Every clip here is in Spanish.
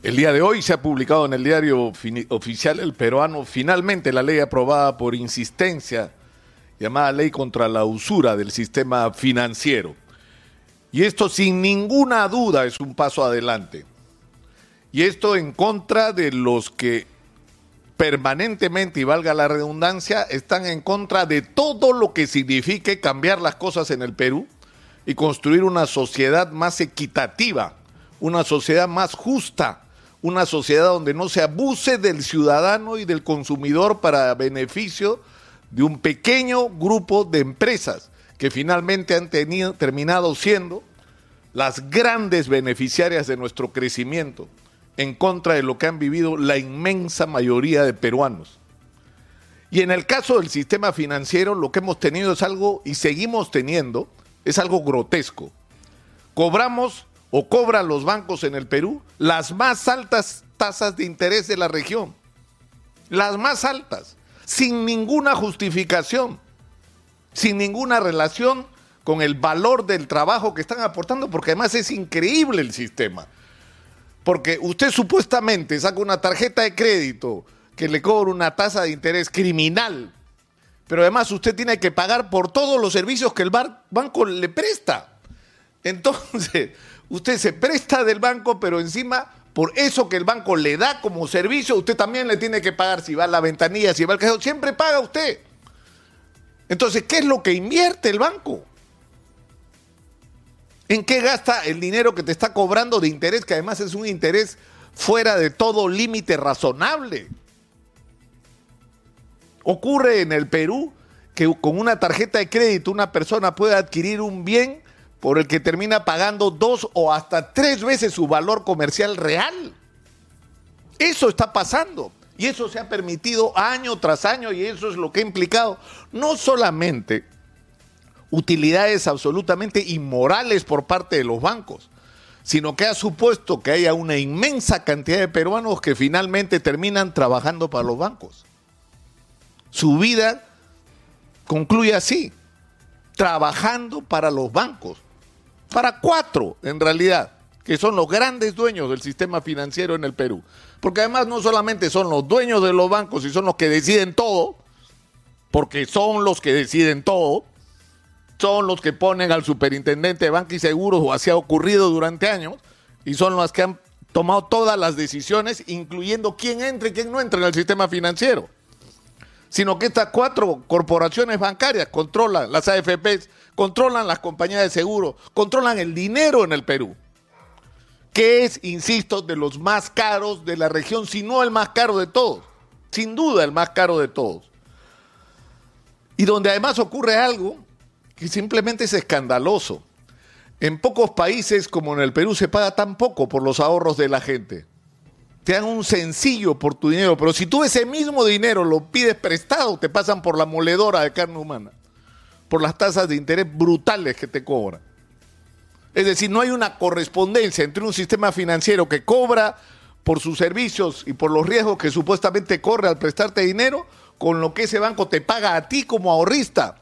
El día de hoy se ha publicado en el diario oficial El Peruano finalmente la ley aprobada por insistencia llamada Ley contra la Usura del Sistema Financiero. Y esto sin ninguna duda es un paso adelante. Y esto en contra de los que permanentemente, y valga la redundancia, están en contra de todo lo que signifique cambiar las cosas en el Perú y construir una sociedad más equitativa, una sociedad más justa una sociedad donde no se abuse del ciudadano y del consumidor para beneficio de un pequeño grupo de empresas que finalmente han tenido, terminado siendo las grandes beneficiarias de nuestro crecimiento en contra de lo que han vivido la inmensa mayoría de peruanos. Y en el caso del sistema financiero, lo que hemos tenido es algo, y seguimos teniendo, es algo grotesco. Cobramos o cobran los bancos en el Perú las más altas tasas de interés de la región. Las más altas, sin ninguna justificación, sin ninguna relación con el valor del trabajo que están aportando, porque además es increíble el sistema. Porque usted supuestamente saca una tarjeta de crédito que le cobra una tasa de interés criminal, pero además usted tiene que pagar por todos los servicios que el banco le presta. Entonces, usted se presta del banco, pero encima, por eso que el banco le da como servicio, usted también le tiene que pagar si va a la ventanilla, si va al cajero, siempre paga usted. Entonces, ¿qué es lo que invierte el banco? ¿En qué gasta el dinero que te está cobrando de interés, que además es un interés fuera de todo límite razonable? Ocurre en el Perú que con una tarjeta de crédito una persona puede adquirir un bien por el que termina pagando dos o hasta tres veces su valor comercial real. Eso está pasando. Y eso se ha permitido año tras año y eso es lo que ha implicado no solamente utilidades absolutamente inmorales por parte de los bancos, sino que ha supuesto que haya una inmensa cantidad de peruanos que finalmente terminan trabajando para los bancos. Su vida concluye así, trabajando para los bancos para cuatro en realidad, que son los grandes dueños del sistema financiero en el Perú. Porque además no solamente son los dueños de los bancos y son los que deciden todo, porque son los que deciden todo, son los que ponen al superintendente de banca y seguros, o así ha ocurrido durante años, y son los que han tomado todas las decisiones, incluyendo quién entra y quién no entra en el sistema financiero sino que estas cuatro corporaciones bancarias controlan las AFPs, controlan las compañías de seguro, controlan el dinero en el Perú, que es, insisto, de los más caros de la región, si no el más caro de todos, sin duda el más caro de todos. Y donde además ocurre algo que simplemente es escandaloso. En pocos países como en el Perú se paga tan poco por los ahorros de la gente te dan un sencillo por tu dinero, pero si tú ese mismo dinero lo pides prestado, te pasan por la moledora de carne humana, por las tasas de interés brutales que te cobran. Es decir, no hay una correspondencia entre un sistema financiero que cobra por sus servicios y por los riesgos que supuestamente corre al prestarte dinero, con lo que ese banco te paga a ti como ahorrista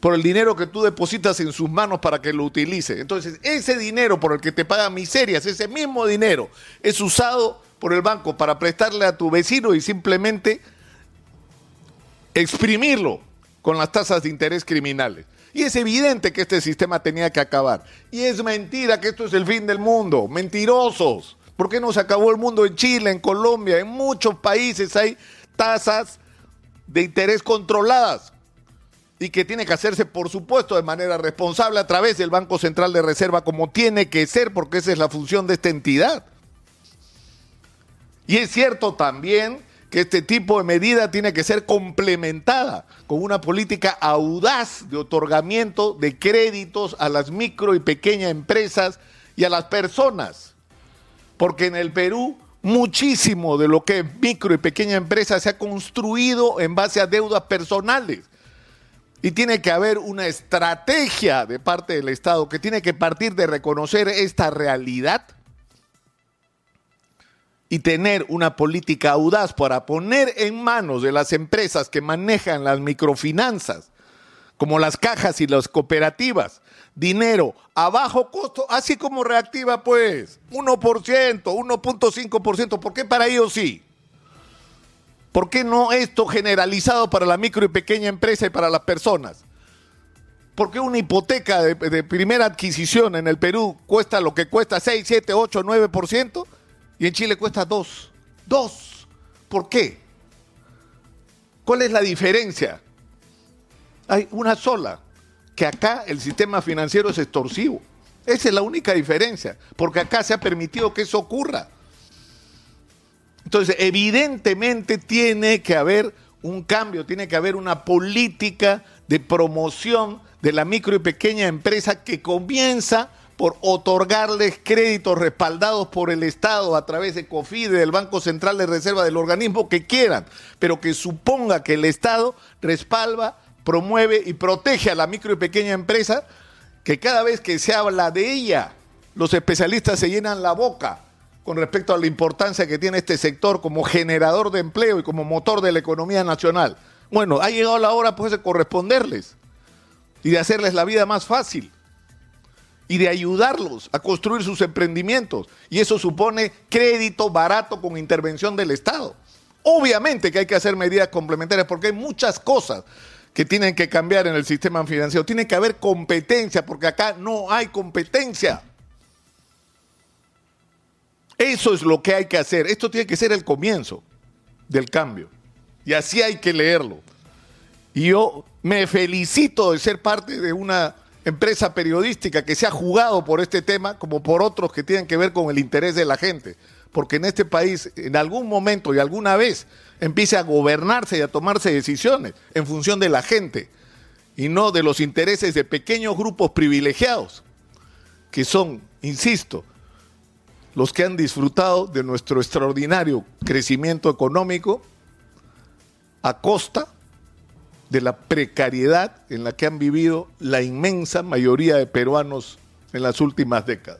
por el dinero que tú depositas en sus manos para que lo utilice. Entonces, ese dinero por el que te pagan miserias, ese mismo dinero es usado por el banco para prestarle a tu vecino y simplemente exprimirlo con las tasas de interés criminales. Y es evidente que este sistema tenía que acabar. Y es mentira que esto es el fin del mundo. Mentirosos. ¿Por qué no se acabó el mundo en Chile, en Colombia? En muchos países hay tasas de interés controladas y que tiene que hacerse, por supuesto, de manera responsable a través del Banco Central de Reserva, como tiene que ser, porque esa es la función de esta entidad. Y es cierto también que este tipo de medida tiene que ser complementada con una política audaz de otorgamiento de créditos a las micro y pequeñas empresas y a las personas. Porque en el Perú muchísimo de lo que es micro y pequeña empresa se ha construido en base a deudas personales y tiene que haber una estrategia de parte del Estado que tiene que partir de reconocer esta realidad y tener una política audaz para poner en manos de las empresas que manejan las microfinanzas, como las cajas y las cooperativas, dinero a bajo costo, así como reactiva pues 1%, 1.5%, ¿por qué para ellos sí? ¿Por qué no esto generalizado para la micro y pequeña empresa y para las personas? ¿Por qué una hipoteca de, primera adquisición en el Perú cuesta lo que cuesta 6, 7, 8, 9% y en Chile cuesta 2? 2. ¿Por qué? ¿Cuál es la diferencia? Hay una sola, que acá el sistema financiero es extorsivo. Esa es la única diferencia, porque acá se ha permitido que eso ocurra. Entonces, evidentemente tiene que haber un cambio, tiene que haber una política de promoción de la micro y pequeña empresa que comienza por otorgarles créditos respaldados por el Estado a través de COFIDE, del Banco Central de Reserva, del organismo que quieran, pero que suponga que el Estado respalda, promueve y protege a la micro y pequeña empresa, que cada vez que se habla de ella, los especialistas se llenan la boca con respecto a la importancia que tiene este sector como generador de empleo y como motor de la economía nacional. Bueno, ha llegado la hora pues de corresponderles y de hacerles la vida más fácil y de ayudarlos a construir sus emprendimientos. Y eso supone crédito barato con intervención del Estado. Obviamente que hay que hacer medidas complementarias porque hay muchas cosas que tienen que cambiar en el sistema financiero. Tiene que haber competencia porque acá no hay competencia. Eso es lo que hay que hacer. Esto tiene que ser el comienzo del cambio. Y así hay que leerlo. Y yo me felicito de ser parte de una empresa periodística que se ha jugado por este tema como por otros que tienen que ver con el interés de la gente. Porque en este país, en algún momento y alguna vez, empiece a gobernarse y a tomarse decisiones en función de la gente y no de los intereses de pequeños grupos privilegiados, que son, insisto, los que han disfrutado de nuestro extraordinario crecimiento económico a costa de la precariedad en la que han vivido la inmensa mayoría de peruanos en las últimas décadas.